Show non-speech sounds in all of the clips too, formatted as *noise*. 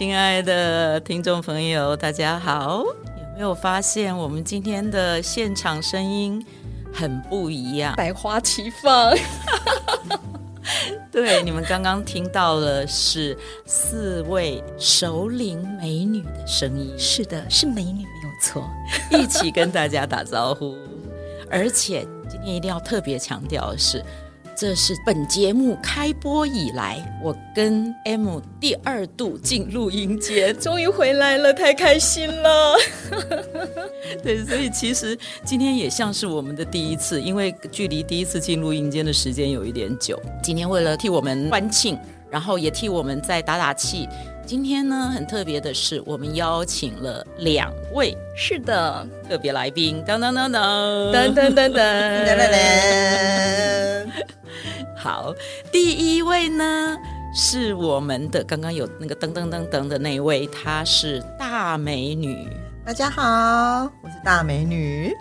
亲爱的听众朋友，大家好！有没有发现我们今天的现场声音很不一样？百花齐放。*laughs* 对，你们刚刚听到了是四位首领美女的声音。是的，是美女没有错。*laughs* 一起跟大家打招呼。而且今天一定要特别强调的是。这是本节目开播以来，我跟 M 第二度进录音间，终于回来了，太开心了。*laughs* 对，所以其实今天也像是我们的第一次，因为距离第一次进录音间的时间有一点久。今天为了替我们欢庆，然后也替我们再打打气。今天呢，很特别的是，我们邀请了两位，是的，特别来宾，噔噔噔噔噔噔噔噔。好，第一位呢是我们的刚刚有那个噔噔噔噔的那位，她是大美女。大家好，我是大美女。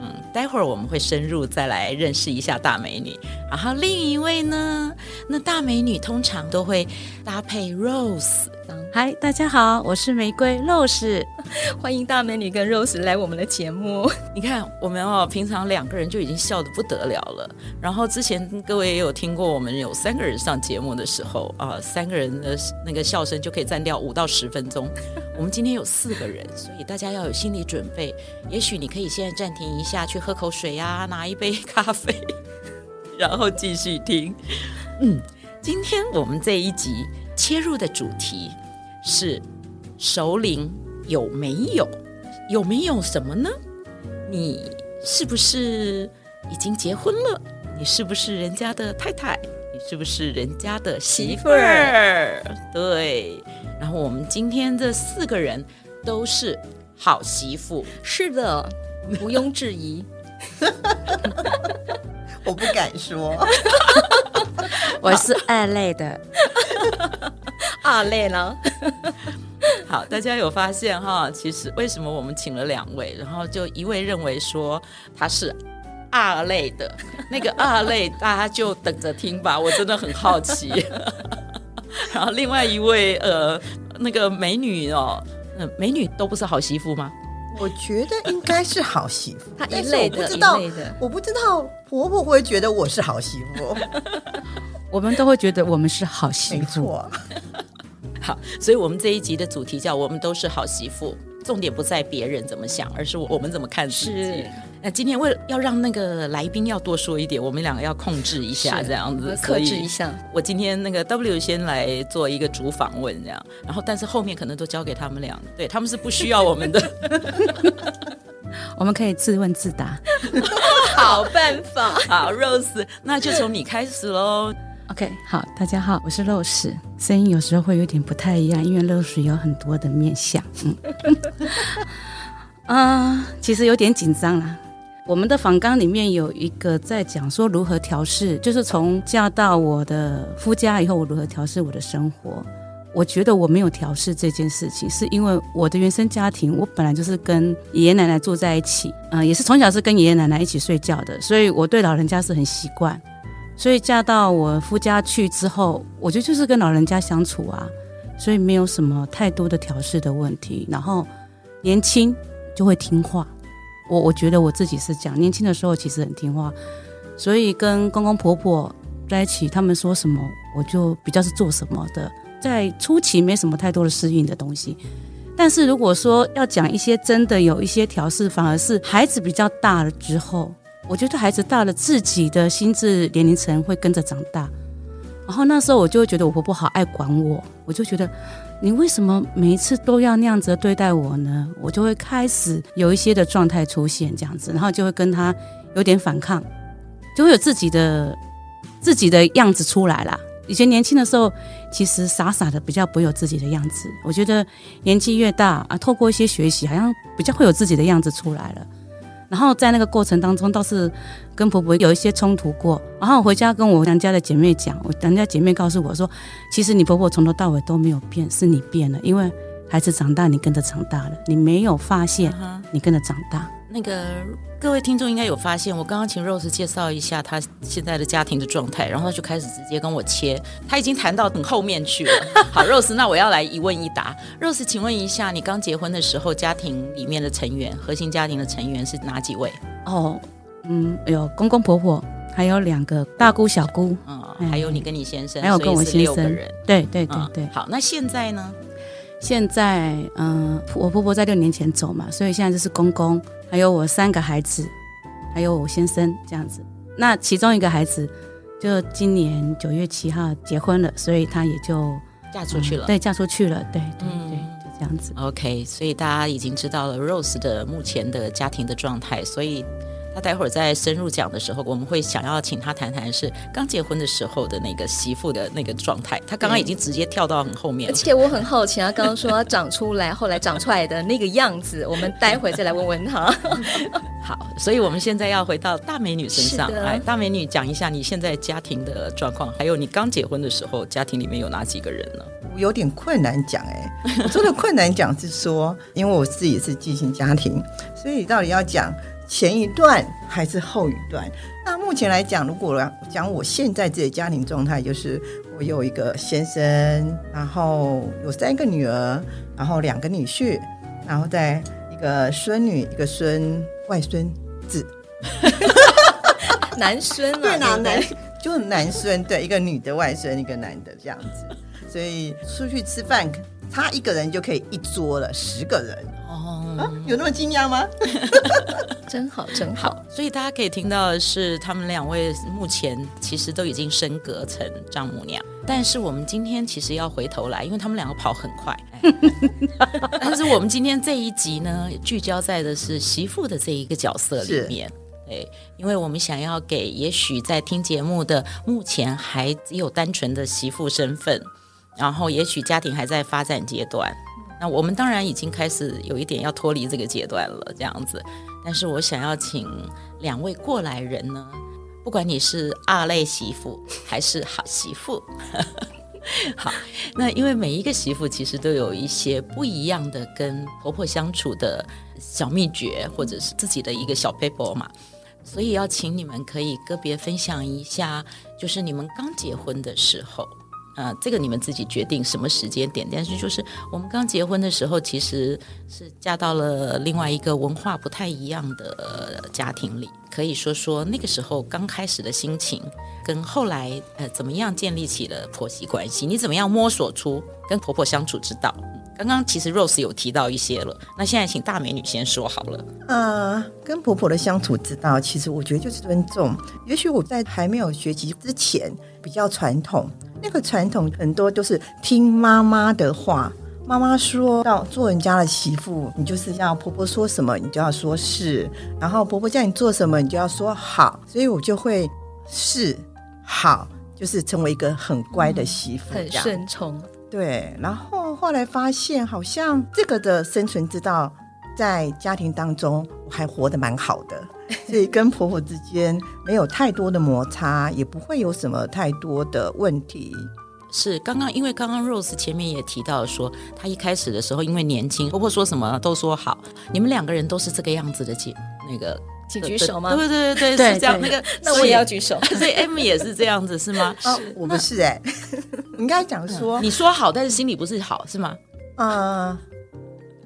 嗯，待会儿我们会深入再来认识一下大美女。然后另一位呢，那大美女通常都会搭配 Rose。嗨，大家好，我是玫瑰 Rose，*laughs* 欢迎大美女跟 Rose 来我们的节目。*laughs* 你看，我们哦，平常两个人就已经笑得不得了了。然后之前各位也有听过，我们有三个人上节目的时候啊，三个人的那个笑声就可以占掉五到十分钟。*laughs* 我们今天有四个人，所以大家要有心理准备。也许你可以现在暂停一下，去喝口水呀，拿一杯咖啡，然后继续听。嗯，今天我们这一集切入的主题。是首领有没有？有没有什么呢？你是不是已经结婚了？你是不是人家的太太？你是不是人家的媳妇儿？对。然后我们今天这四个人都是好媳妇，是的，毋庸置疑。*laughs* *laughs* *laughs* 我不敢说，*laughs* 我是二类的。*laughs* 二类了，*laughs* 好，大家有发现哈？其实为什么我们请了两位，然后就一位认为说他是二类的，那个二类大家就等着听吧，我真的很好奇。然后另外一位呃，那个美女哦，嗯，美女都不是好媳妇吗？我觉得应该是好媳妇，*laughs* 她一类的，不知道一类的，我不知道婆婆会觉得我是好媳妇。*laughs* 我们都会觉得我们是好媳妇。*laughs* 好，所以我们这一集的主题叫“我们都是好媳妇”，重点不在别人怎么想，而是我们怎么看自己。是。那今天为了要让那个来宾要多说一点，我们两个要控制一下，这样子，克制一下。我今天那个 W 先来做一个主访问，这样，然后但是后面可能都交给他们俩，对，他们是不需要我们的，*laughs* 我们可以自问自答。*laughs* 好办法，好，Rose，那就从你开始喽。OK，好，大家好，我是 Rose，声音有时候会有点不太一样，因为 Rose 有很多的面相，嗯，啊，*laughs* 其实有点紧张啦。我们的访纲里面有一个在讲说如何调试，就是从嫁到我的夫家以后，我如何调试我的生活。我觉得我没有调试这件事情，是因为我的原生家庭，我本来就是跟爷爷奶奶住在一起，嗯、也是从小是跟爷爷奶奶一起睡觉的，所以我对老人家是很习惯。所以嫁到我夫家去之后，我觉得就是跟老人家相处啊，所以没有什么太多的调试的问题。然后年轻就会听话，我我觉得我自己是这样，年轻的时候其实很听话，所以跟公公婆婆在一起，他们说什么我就比较是做什么的，在初期没什么太多的适应的东西。但是如果说要讲一些真的有一些调试，反而是孩子比较大了之后。我觉得孩子大了，自己的心智年龄层会跟着长大。然后那时候我就会觉得我婆婆好爱管我，我就觉得你为什么每一次都要那样子对待我呢？我就会开始有一些的状态出现这样子，然后就会跟他有点反抗，就会有自己的自己的样子出来啦。以前年轻的时候，其实傻傻的，比较不有自己的样子。我觉得年纪越大啊，透过一些学习，好像比较会有自己的样子出来了。然后在那个过程当中，倒是跟婆婆有一些冲突过。然后我回家跟我娘家的姐妹讲，我娘家姐妹告诉我说，其实你婆婆从头到尾都没有变，是你变了，因为孩子长大，你跟着长大了，你没有发现，你跟着长大。那个各位听众应该有发现，我刚刚请 Rose 介绍一下她现在的家庭的状态，然后她就开始直接跟我切，她已经谈到很后面去了。*laughs* 好，Rose，那我要来一问一答。Rose，请问一下，你刚结婚的时候，家庭里面的成员，核心家庭的成员是哪几位？哦，嗯，有公公婆婆，还有两个大姑小姑，嗯，还有你跟你先生，还有跟我先生，人。对对对对。好，那现在呢？现在，嗯、呃，我婆婆在六年前走嘛，所以现在就是公公，还有我三个孩子，还有我先生这样子。那其中一个孩子就今年九月七号结婚了，所以他也就嫁出去了。嗯、对，嫁出去了。对对对，就这样子。OK，所以大家已经知道了 Rose 的目前的家庭的状态，所以。他待会儿在深入讲的时候，我们会想要请他谈谈是刚结婚的时候的那个媳妇的那个状态。他刚刚已经直接跳到很后面了，而且我很好奇，他刚刚说他长出来，后来长出来的那个样子，我们待会再来问问他。*laughs* 好，所以我们现在要回到大美女身上来，大美女讲一下你现在家庭的状况，还有你刚结婚的时候家庭里面有哪几个人呢？我有点困难讲哎、欸，我说的困难讲是说，因为我自己是寄型家庭，所以到底要讲。前一段还是后一段？那目前来讲，如果讲我现在自己的家庭状态，就是我有一个先生，然后有三个女儿，然后两个女婿，然后再一个孙女，一个孙外孙子，男孙啊，对啊男就是男孙，对，一个女的外孙，一个男的这样子，所以出去吃饭，他一个人就可以一桌了，十个人。啊、有那么惊讶吗？*laughs* 真好，真好，所以大家可以听到的是，他们两位目前其实都已经升格成丈母娘。但是我们今天其实要回头来，因为他们两个跑很快。*laughs* 但是我们今天这一集呢，聚焦在的是媳妇的这一个角色里面。对，因为我们想要给也许在听节目的目前还只有单纯的媳妇身份，然后也许家庭还在发展阶段。那我们当然已经开始有一点要脱离这个阶段了，这样子。但是我想要请两位过来人呢，不管你是二类媳妇还是好媳妇，*laughs* 好，那因为每一个媳妇其实都有一些不一样的跟婆婆相处的小秘诀，或者是自己的一个小 paper 嘛，所以要请你们可以个别分享一下，就是你们刚结婚的时候。啊，这个你们自己决定什么时间点。但是就是我们刚结婚的时候，其实是嫁到了另外一个文化不太一样的家庭里。可以说说那个时候刚开始的心情，跟后来呃怎么样建立起了婆媳关系？你怎么样摸索出跟婆婆相处之道？刚刚其实 Rose 有提到一些了，那现在请大美女先说好了。呃，跟婆婆的相处之道，其实我觉得就是尊重。也许我在还没有学习之前比较传统。那个传统很多都是听妈妈的话，妈妈说要做人家的媳妇，你就是要婆婆说什么，你就要说是，然后婆婆叫你做什么，你就要说好，所以我就会是好，就是成为一个很乖的媳妇，很顺从。对，然后后来发现，好像这个的生存之道，在家庭当中我还活得蛮好的。*laughs* 所以跟婆婆之间没有太多的摩擦，也不会有什么太多的问题。是刚刚，因为刚刚 Rose 前面也提到说，她一开始的时候因为年轻，婆婆说什么都说好。你们两个人都是这个样子的，姐那个请举手吗？对对对对，是这样。那个那我也要举手。*laughs* 所以 M 也是这样子是吗？哦，我不是哎、欸，你应该讲说你说好，但是心里不是好是吗？嗯，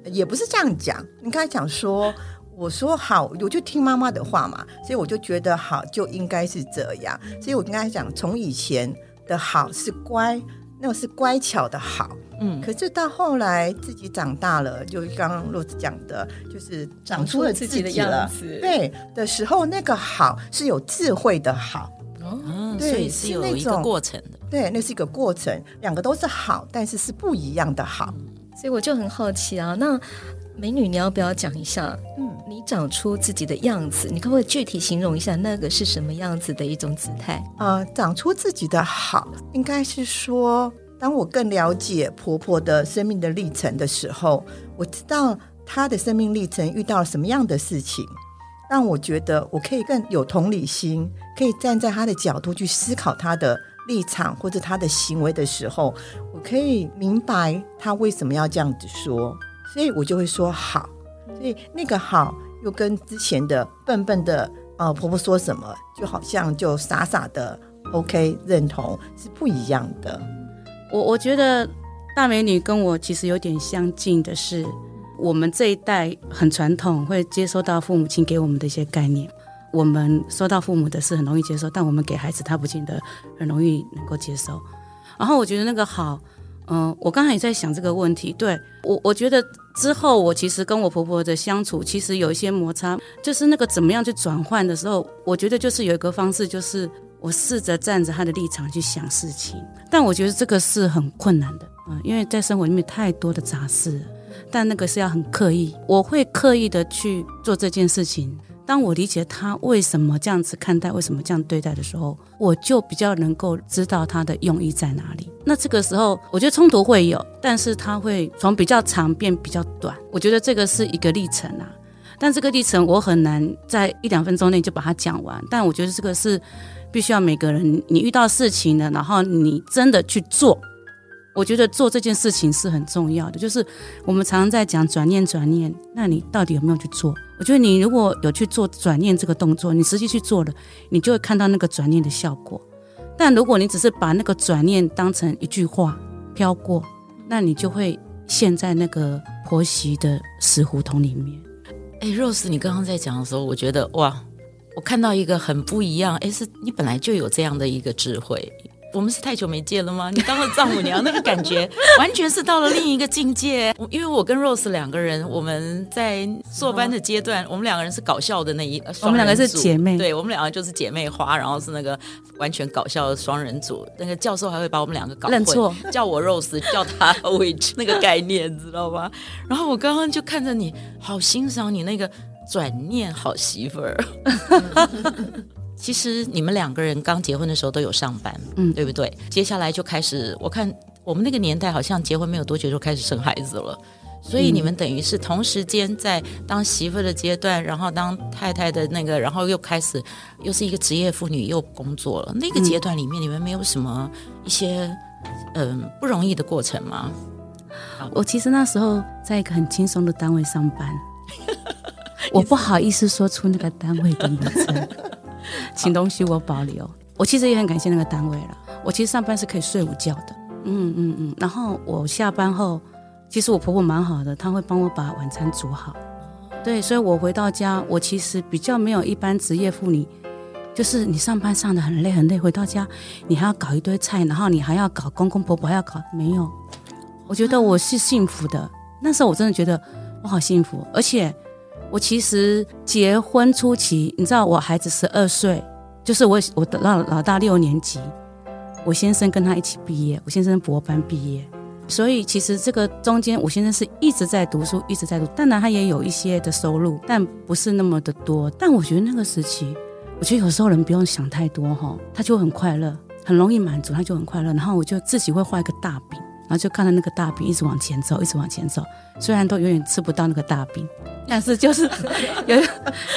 也不是这样讲，你刚才讲说。我说好，我就听妈妈的话嘛，所以我就觉得好就应该是这样。所以我跟他讲，从以前的好是乖，那个是乖巧的好，嗯。可是到后来自己长大了，就刚刚洛子讲的，就是长出了自己的样子，对的时候，那个好是有智慧的好，哦，对，所以是有一个过程的，对，那是一个过程，两个都是好，但是是不一样的好。所以我就很好奇啊，那美女你要不要讲一下？嗯。你长出自己的样子，你可不可以具体形容一下那个是什么样子的一种姿态？呃，长出自己的好，应该是说，当我更了解婆婆的生命的历程的时候，我知道她的生命历程遇到了什么样的事情，让我觉得我可以更有同理心，可以站在她的角度去思考她的立场或者他的行为的时候，我可以明白他为什么要这样子说，所以我就会说好。所以那个好又跟之前的笨笨的呃婆婆说什么，就好像就傻傻的 OK 认同是不一样的。我我觉得大美女跟我其实有点相近的是，我们这一代很传统，会接收到父母亲给我们的一些概念。我们收到父母的是很容易接受，但我们给孩子他不见得很容易能够接受。然后我觉得那个好。嗯，我刚才也在想这个问题。对，我，我觉得之后我其实跟我婆婆的相处，其实有一些摩擦，就是那个怎么样去转换的时候，我觉得就是有一个方式，就是我试着站着她的立场去想事情。但我觉得这个是很困难的，嗯，因为在生活里面太多的杂事，但那个是要很刻意，我会刻意的去做这件事情。当我理解他为什么这样子看待，为什么这样对待的时候，我就比较能够知道他的用意在哪里。那这个时候，我觉得冲突会有，但是他会从比较长变比较短。我觉得这个是一个历程啊，但这个历程我很难在一两分钟内就把它讲完。但我觉得这个是必须要每个人，你遇到事情了，然后你真的去做。我觉得做这件事情是很重要的，就是我们常常在讲转念转念，那你到底有没有去做？我觉得你如果有去做转念这个动作，你实际去做了，你就会看到那个转念的效果。但如果你只是把那个转念当成一句话飘过，那你就会陷在那个婆媳的死胡同里面。哎，Rose，你刚刚在讲的时候，我觉得哇，我看到一个很不一样，哎，是你本来就有这样的一个智慧。我们是太久没见了吗？你当了丈母娘，那个感觉 *laughs* 完全是到了另一个境界。因为我跟 Rose 两个人，我们在硕班的阶段，我们两个人是搞笑的那一，我们两个是姐妹，对，我们两个就是姐妹花，然后是那个完全搞笑的双人组。那个教授还会把我们两个搞混，认错，叫我 Rose，叫他 Witch，那个概念知道吧？然后我刚刚就看着你，好欣赏你那个转念好媳妇儿。其实你们两个人刚结婚的时候都有上班，嗯，对不对？接下来就开始，我看我们那个年代好像结婚没有多久就开始生孩子了，所以你们等于是同时间在当媳妇的阶段，然后当太太的那个，然后又开始又是一个职业妇女又工作了。那个阶段里面，你们没有什么一些嗯、呃、不容易的过程吗？我其实那时候在一个很轻松的单位上班，*laughs* 我不好意思说出那个单位的名称。*laughs* 请东西我保留。我其实也很感谢那个单位了。我其实上班是可以睡午觉的。嗯嗯嗯。然后我下班后，其实我婆婆蛮好的，她会帮我把晚餐煮好。对，所以我回到家，我其实比较没有一般职业妇女，就是你上班上得很累很累，回到家你还要搞一堆菜，然后你还要搞公公婆婆还要搞，没有。我觉得我是幸福的。那时候我真的觉得我好幸福，而且。我其实结婚初期，你知道，我孩子十二岁，就是我我的老老大六年级，我先生跟他一起毕业，我先生博班毕业，所以其实这个中间，我先生是一直在读书，一直在读，当然他也有一些的收入，但不是那么的多。但我觉得那个时期，我觉得有时候人不用想太多哈，他就很快乐，很容易满足，他就很快乐。然后我就自己会画一个大饼，然后就看到那个大饼一直往前走，一直往前走，虽然都永远吃不到那个大饼。*laughs* 但是就是 *laughs* 有，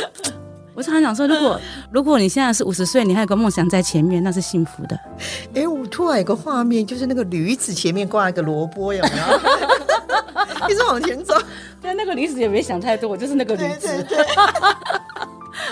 *laughs* 我常常想说，如果如果你现在是五十岁，你还有个梦想在前面，那是幸福的。哎，我突然有个画面，就是那个驴子前面挂一个萝卜，有没有？一直往前走。对，那个驴子也没想太多，我就是那个驴子。对对对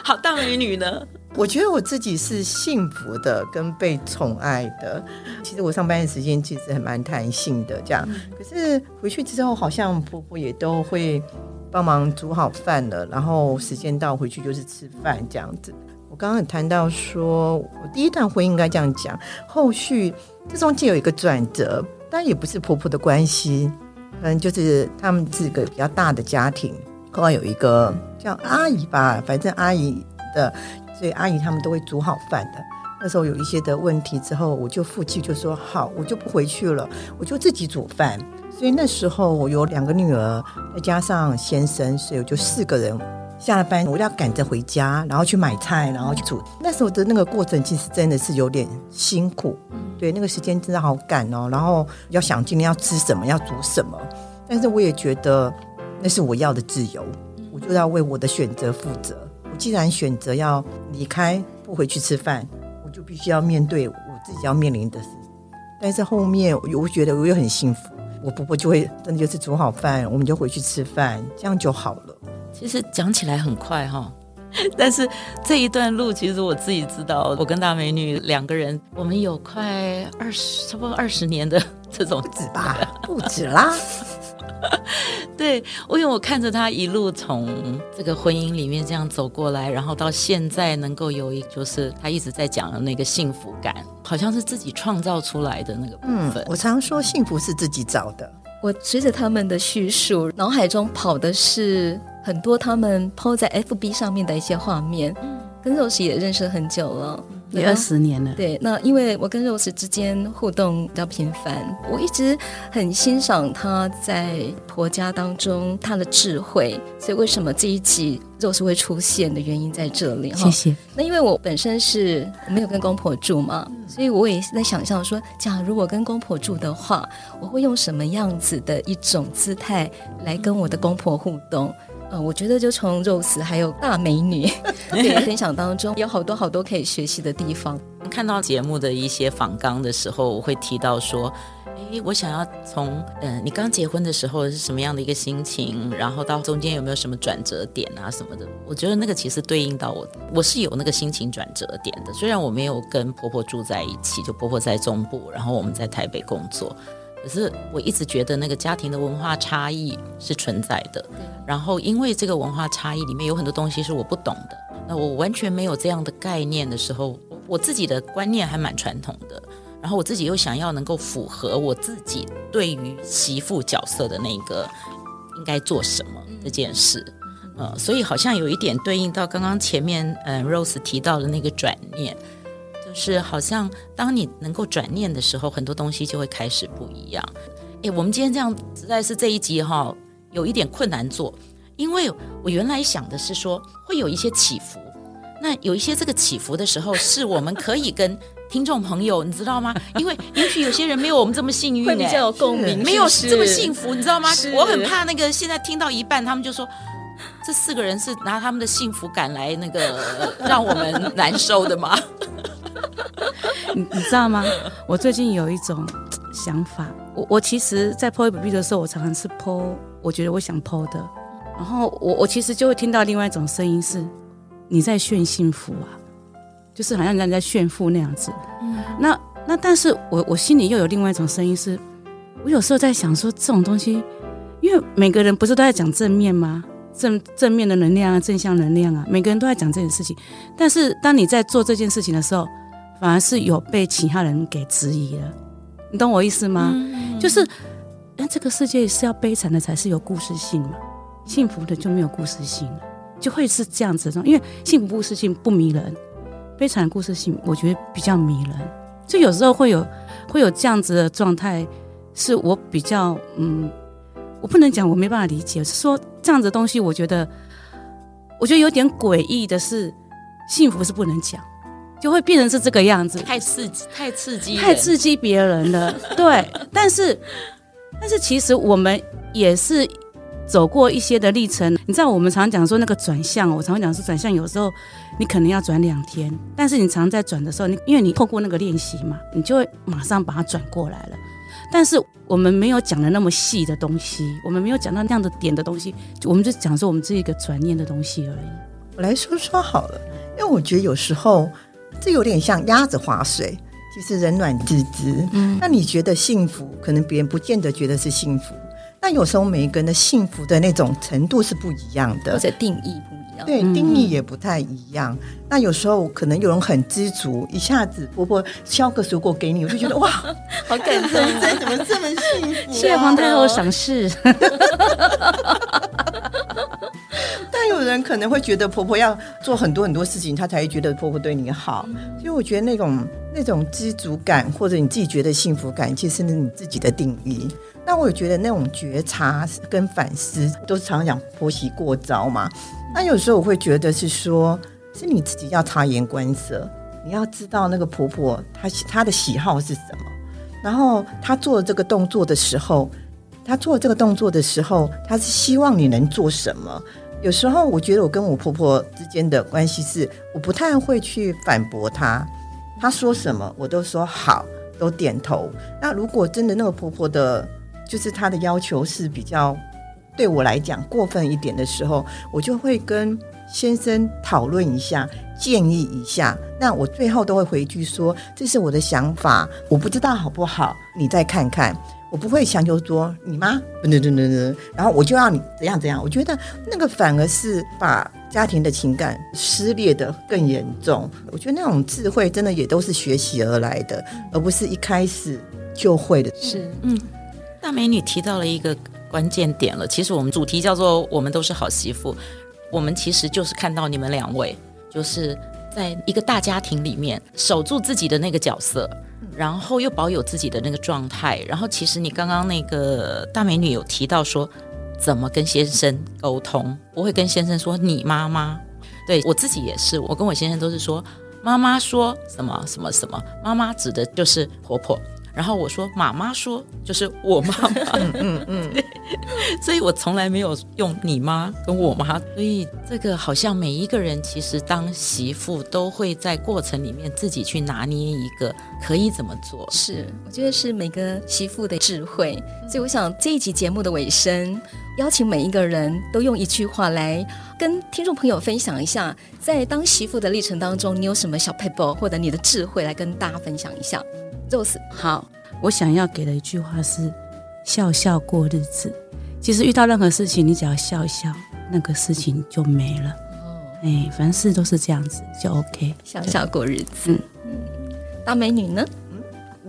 好，大美女呢？我觉得我自己是幸福的，跟被宠爱的。其实我上班的时间其实还蛮弹性的，这样。可是回去之后，好像婆婆也都会。帮忙煮好饭了，然后时间到回去就是吃饭这样子。我刚刚有谈到说，我第一段婚姻应该这样讲，后续这中间有一个转折，但也不是婆婆的关系，可能就是他们是个比较大的家庭，后来有一个叫阿姨吧，反正阿姨的，所以阿姨他们都会煮好饭的。那时候有一些的问题之后，我就负气就说好，我就不回去了，我就自己煮饭。所以那时候我有两个女儿，再加上先生，所以我就四个人下了班我要赶着回家，然后去买菜，然后去煮。那时候的那个过程其实真的是有点辛苦，对，那个时间真的好赶哦。然后要想今天要吃什么，要煮什么。但是我也觉得那是我要的自由，我就要为我的选择负责。我既然选择要离开，不回去吃饭，我就必须要面对我自己要面临的事。但是后面我又觉得我又很幸福，我婆婆就会真的就是煮好饭，我们就回去吃饭，这样就好了。其实讲起来很快哈，*laughs* 但是这一段路其实我自己知道，我跟大美女两个人，我们有快二十，差不多二十年的这种不止吧，不止啦。*laughs* 对，我因为我看着他一路从这个婚姻里面这样走过来，然后到现在能够有一，就是他一直在讲的那个幸福感，好像是自己创造出来的那个部分。嗯，我常说幸福是自己找的。我随着他们的叙述，脑海中跑的是很多他们 PO 在 FB 上面的一些画面。嗯，跟 Rose 也认识很久了。也二十年了。对，那因为我跟 Rose 之间互动比较频繁，我一直很欣赏她在婆家当中她的智慧，所以为什么这一集 Rose 会出现的原因在这里。谢谢。那因为我本身是没有跟公婆住嘛，所以我也是在想象说，假如我跟公婆住的话，我会用什么样子的一种姿态来跟我的公婆互动。呃，我觉得就从 Rose 还有大美女 *laughs* 对分享当中，有好多好多可以学习的地方。看到节目的一些访纲的时候，我会提到说，诶，我想要从，嗯、呃，你刚结婚的时候是什么样的一个心情，然后到中间有没有什么转折点啊什么的？我觉得那个其实对应到我，我是有那个心情转折点的。虽然我没有跟婆婆住在一起，就婆婆在中部，然后我们在台北工作。可是我一直觉得那个家庭的文化差异是存在的，然后因为这个文化差异里面有很多东西是我不懂的，那我完全没有这样的概念的时候，我自己的观念还蛮传统的，然后我自己又想要能够符合我自己对于媳妇角色的那个应该做什么这件事，呃，所以好像有一点对应到刚刚前面嗯 Rose 提到的那个转念。是，好像当你能够转念的时候，很多东西就会开始不一样。诶，我们今天这样实在是这一集哈，有一点困难做，因为我原来想的是说会有一些起伏，那有一些这个起伏的时候，是我们可以跟听众朋友，你知道吗？因为也许有些人没有我们这么幸运，会比较有共鸣，没有这么幸福，你知道吗？我很怕那个现在听到一半，他们就说这四个人是拿他们的幸福感来那个让我们难受的吗？你你知道吗？我最近有一种想法，我我其实，在 po FB 的时候，我常常是 po，我觉得我想 po 的，然后我我其实就会听到另外一种声音是，你在炫幸福啊，就是好像人家在炫富那样子。嗯，那那但是我我心里又有另外一种声音是，我有时候在想说这种东西，因为每个人不是都在讲正面吗？正正面的能量啊，正向能量啊，每个人都在讲这件事情，但是当你在做这件事情的时候，反而是有被其他人给质疑了，你懂我意思吗？嗯、就是，那这个世界是要悲惨的才是有故事性嘛，幸福的就没有故事性了，就会是这样子的。因为幸福故事性不迷人，悲惨的故事性我觉得比较迷人。就有时候会有会有这样子的状态，是我比较嗯，我不能讲我没办法理解，是说这样子的东西，我觉得我觉得有点诡异的是，幸福是不能讲。就会变成是这个样子，太刺激，太刺激，太刺激别人了。*laughs* 对，但是，但是其实我们也是走过一些的历程。你知道，我们常讲说那个转向，我常讲说转向，有时候你可能要转两天，但是你常在转的时候，你因为你透过那个练习嘛，你就会马上把它转过来了。但是我们没有讲的那么细的东西，我们没有讲到那样的点的东西，我们就讲说我们这一个转念的东西而已。我来说说好了，因为我觉得有时候。这有点像鸭子划水，其实人暖自知。嗯，那你觉得幸福，可能别人不见得觉得是幸福。那有时候每一个人的幸福的那种程度是不一样的，或者定义不一样。对，定义也不太一样。嗯、那有时候可能有人很知足，一下子婆婆削个水果给你，我就觉得哇，*laughs* 好感动，*laughs* 怎么这么幸福、啊？谢谢皇太后赏识。*laughs* 但有人可能会觉得婆婆要做很多很多事情，她才会觉得婆婆对你好。所以我觉得那种那种知足感，或者你自己觉得幸福感，其实是你自己的定义。那我也觉得那种觉察跟反思，都是常常讲婆媳过招嘛。那有时候我会觉得是说，是你自己要察言观色，你要知道那个婆婆她她的喜好是什么，然后她做这个动作的时候，她做这个动作的时候，她是希望你能做什么。有时候我觉得我跟我婆婆之间的关系是，我不太会去反驳她，她说什么我都说好，都点头。那如果真的那个婆婆的，就是她的要求是比较对我来讲过分一点的时候，我就会跟先生讨论一下，建议一下。那我最后都会回句说，这是我的想法，我不知道好不好，你再看看。我不会强求说你妈，等等等等，然后我就要你怎样怎样。我觉得那个反而是把家庭的情感撕裂得更严重。我觉得那种智慧真的也都是学习而来的，而不是一开始就会的。是，嗯，大美女提到了一个关键点了。其实我们主题叫做“我们都是好媳妇”，我们其实就是看到你们两位，就是在一个大家庭里面守住自己的那个角色。然后又保有自己的那个状态，然后其实你刚刚那个大美女有提到说，怎么跟先生沟通，我会跟先生说你妈妈，对，我自己也是，我跟我先生都是说妈妈说什么什么什么，妈妈指的就是婆婆。然后我说妈妈说就是我妈妈，嗯嗯嗯，*laughs* 所以我从来没有用你妈跟我妈，所以这个好像每一个人其实当媳妇都会在过程里面自己去拿捏一个可以怎么做。是，我觉得是每个媳妇的智慧。所以我想这一集节目的尾声，邀请每一个人都用一句话来跟听众朋友分享一下，在当媳妇的历程当中，你有什么小撇步或者你的智慧来跟大家分享一下。就是好，我想要给的一句话是：笑笑过日子。其实遇到任何事情，你只要笑一笑，那个事情就没了。哦，哎，凡事都是这样子，就 OK。笑笑过日子。嗯，大美女呢？嗯，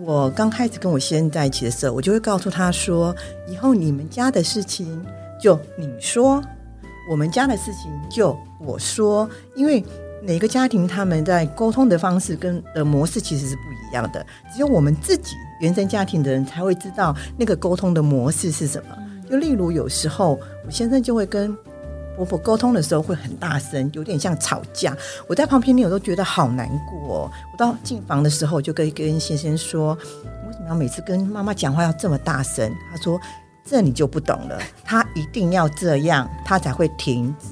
我刚开始跟我先生在一起的时候，我就会告诉他说：以后你们家的事情就你说，我们家的事情就我说，因为。每个家庭他们在沟通的方式跟的模式其实是不一样的，只有我们自己原生家庭的人才会知道那个沟通的模式是什么。就例如有时候我先生就会跟婆婆沟通的时候会很大声，有点像吵架。我在旁边听我都觉得好难过哦。我到进房的时候就跟跟先生说：“为什么要每次跟妈妈讲话要这么大声？”他说：“这你就不懂了，他一定要这样，他才会停止。”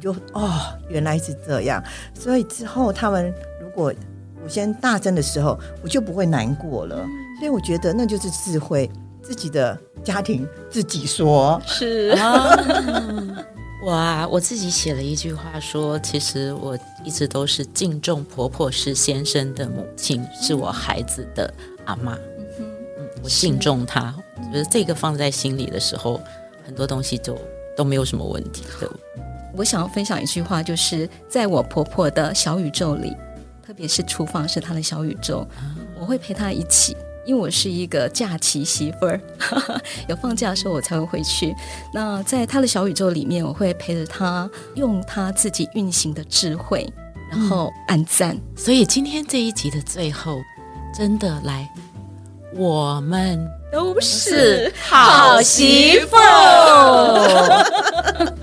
就哦，原来是这样，所以之后他们如果我先大声的时候，我就不会难过了。所以我觉得那就是智慧，自己的家庭自己说。是啊，*laughs* 我啊，我自己写了一句话说，其实我一直都是敬重婆婆是先生的母亲，是我孩子的阿妈。嗯，我敬重她，觉得这个放在心里的时候，很多东西就都没有什么问题的。我想要分享一句话，就是在我婆婆的小宇宙里，特别是厨房是她的小宇宙，我会陪她一起，因为我是一个假期媳妇儿，*laughs* 有放假的时候我才会回去。那在她的小宇宙里面，我会陪着她，用她自己运行的智慧，然后按赞。嗯，所以今天这一集的最后，真的来，我们都是好媳妇。*laughs*